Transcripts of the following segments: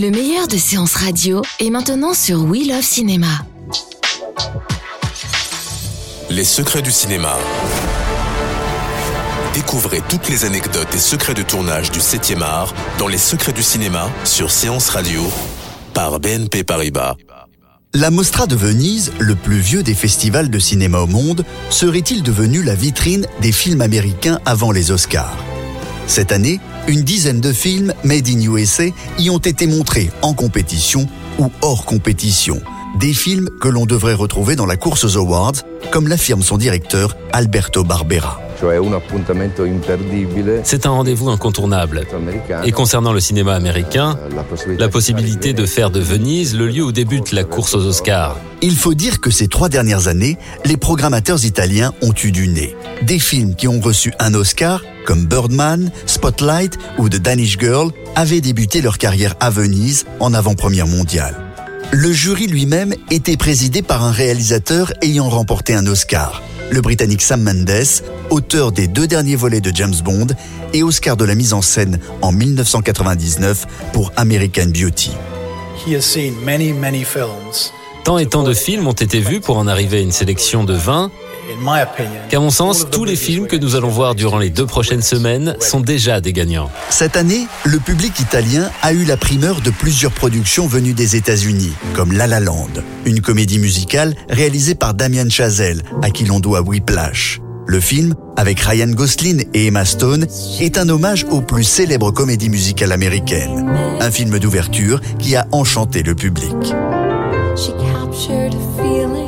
Le meilleur de séances radio est maintenant sur We Love Cinéma. Les secrets du cinéma. Découvrez toutes les anecdotes et secrets de tournage du 7e art dans Les secrets du cinéma sur Séance Radio par BNP Paribas. La Mostra de Venise, le plus vieux des festivals de cinéma au monde, serait-il devenu la vitrine des films américains avant les Oscars? Cette année, une dizaine de films made in USA y ont été montrés en compétition ou hors compétition. Des films que l'on devrait retrouver dans la course aux Awards, comme l'affirme son directeur Alberto Barbera. C'est un rendez-vous incontournable. Et concernant le cinéma américain, la possibilité de faire de Venise le lieu où débute la course aux Oscars. Il faut dire que ces trois dernières années, les programmateurs italiens ont eu du nez. Des films qui ont reçu un Oscar, comme Birdman, Spotlight ou The Danish Girl, avaient débuté leur carrière à Venise en avant-première mondiale. Le jury lui-même était présidé par un réalisateur ayant remporté un Oscar, le Britannique Sam Mendes, auteur des deux derniers volets de James Bond et Oscar de la mise en scène en 1999 pour American Beauty. Tant et tant de films ont été vus pour en arriver à une sélection de 20 qu'à mon sens, tous les films que nous allons voir durant les deux prochaines semaines sont déjà des gagnants. Cette année, le public italien a eu la primeur de plusieurs productions venues des États-Unis, comme La La Land, une comédie musicale réalisée par Damien Chazelle, à qui l'on doit Whiplash. Le film, avec Ryan Gosling et Emma Stone, est un hommage aux plus célèbres comédies musicales américaines. Un film d'ouverture qui a enchanté le public.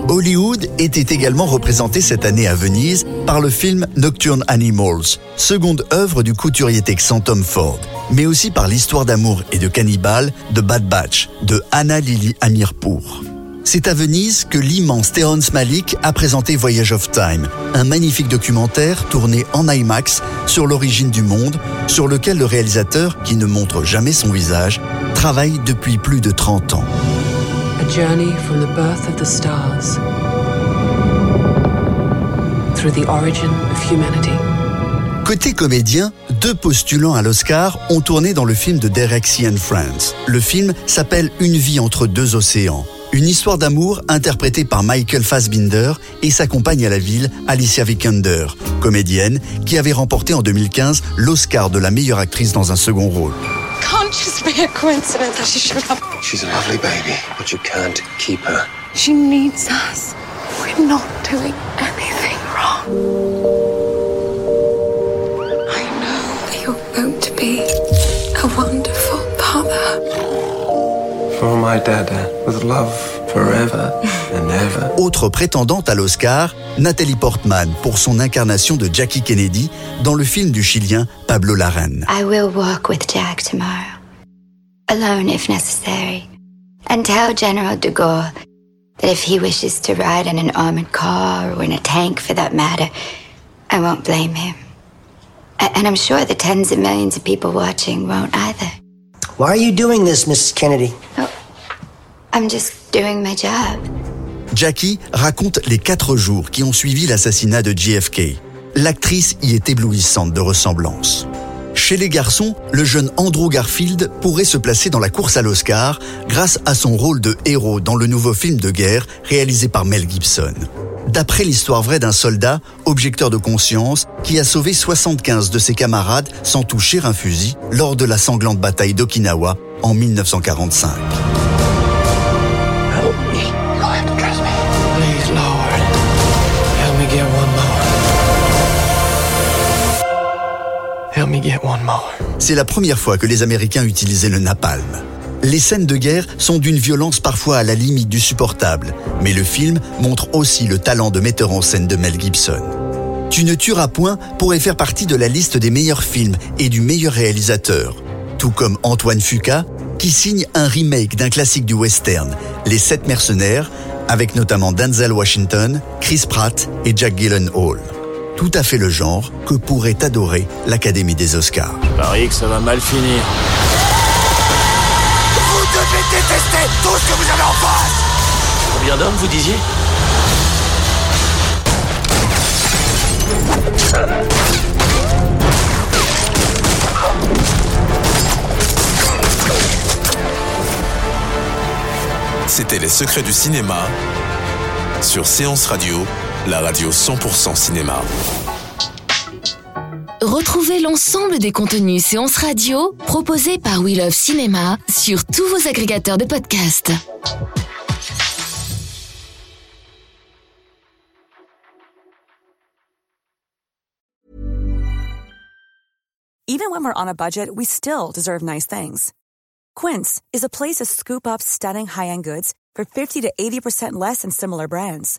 Hollywood était également représenté cette année à Venise par le film Nocturne Animals, seconde œuvre du couturier texan Tom Ford, mais aussi par l'histoire d'amour et de cannibale de Bad Batch de Anna Lily Amirpour. C'est à Venise que l'immense Terrence Malick a présenté Voyage of Time, un magnifique documentaire tourné en IMAX sur l'origine du monde, sur lequel le réalisateur, qui ne montre jamais son visage, travaille depuis plus de 30 ans. A journey from the birth of the stars through the origin of humanity. Côté comédien, deux postulants à l'Oscar ont tourné dans le film de Derek Cian France. Le film s'appelle Une vie entre deux océans. Une histoire d'amour interprétée par Michael Fassbinder et sa compagne à la ville, Alicia Vikander, comédienne qui avait remporté en 2015 l'Oscar de la meilleure actrice dans un second rôle. Can't just be a coincidence that she showed up. She's a lovely baby, but you can't keep her. She needs us. We're not doing anything wrong. I know you're going to be a wonderful father. For my dad, uh, with love forever and ever. Autre prétendante à l'Oscar, Nathalie Portman pour son incarnation de Jackie Kennedy dans le film du Chilien Pablo Larraín. I will walk with Jack tomorrow, alone if necessary, and tell General de Gaulle that if he wishes to ride in an armored car or in a tank for that matter, I won't blame him. And I'm sure the tens of millions of people watching won't either. Why are you doing this, Mrs. Kennedy? I'm just doing my job. Jackie raconte les quatre jours qui ont suivi l'assassinat de JFK. L'actrice y est éblouissante de ressemblance. Chez les garçons, le jeune Andrew Garfield pourrait se placer dans la course à l'Oscar grâce à son rôle de héros dans le nouveau film de guerre réalisé par Mel Gibson. D'après l'histoire vraie d'un soldat, objecteur de conscience, qui a sauvé 75 de ses camarades sans toucher un fusil lors de la sanglante bataille d'Okinawa en 1945. C'est la première fois que les Américains utilisaient le napalm. Les scènes de guerre sont d'une violence parfois à la limite du supportable, mais le film montre aussi le talent de metteur en scène de Mel Gibson. Tu ne tueras point pourrait faire partie de la liste des meilleurs films et du meilleur réalisateur. Tout comme Antoine Fuqua, qui signe un remake d'un classique du western, Les Sept Mercenaires, avec notamment Denzel Washington, Chris Pratt et Jack Gyllenhaal. Tout à fait le genre que pourrait adorer l'Académie des Oscars. Paris que ça va mal finir. Vous devez détester tout ce que vous avez en face Combien d'hommes vous disiez? C'était Les Secrets du cinéma sur Séance Radio, la radio 100% cinéma. Retrouvez l'ensemble des contenus séances radio proposés par We Love Cinéma sur tous vos agrégateurs de podcasts. Even when we're on a budget, we still deserve nice things. Quince is a place to scoop up stunning high-end goods for 50 to 80% less than similar brands.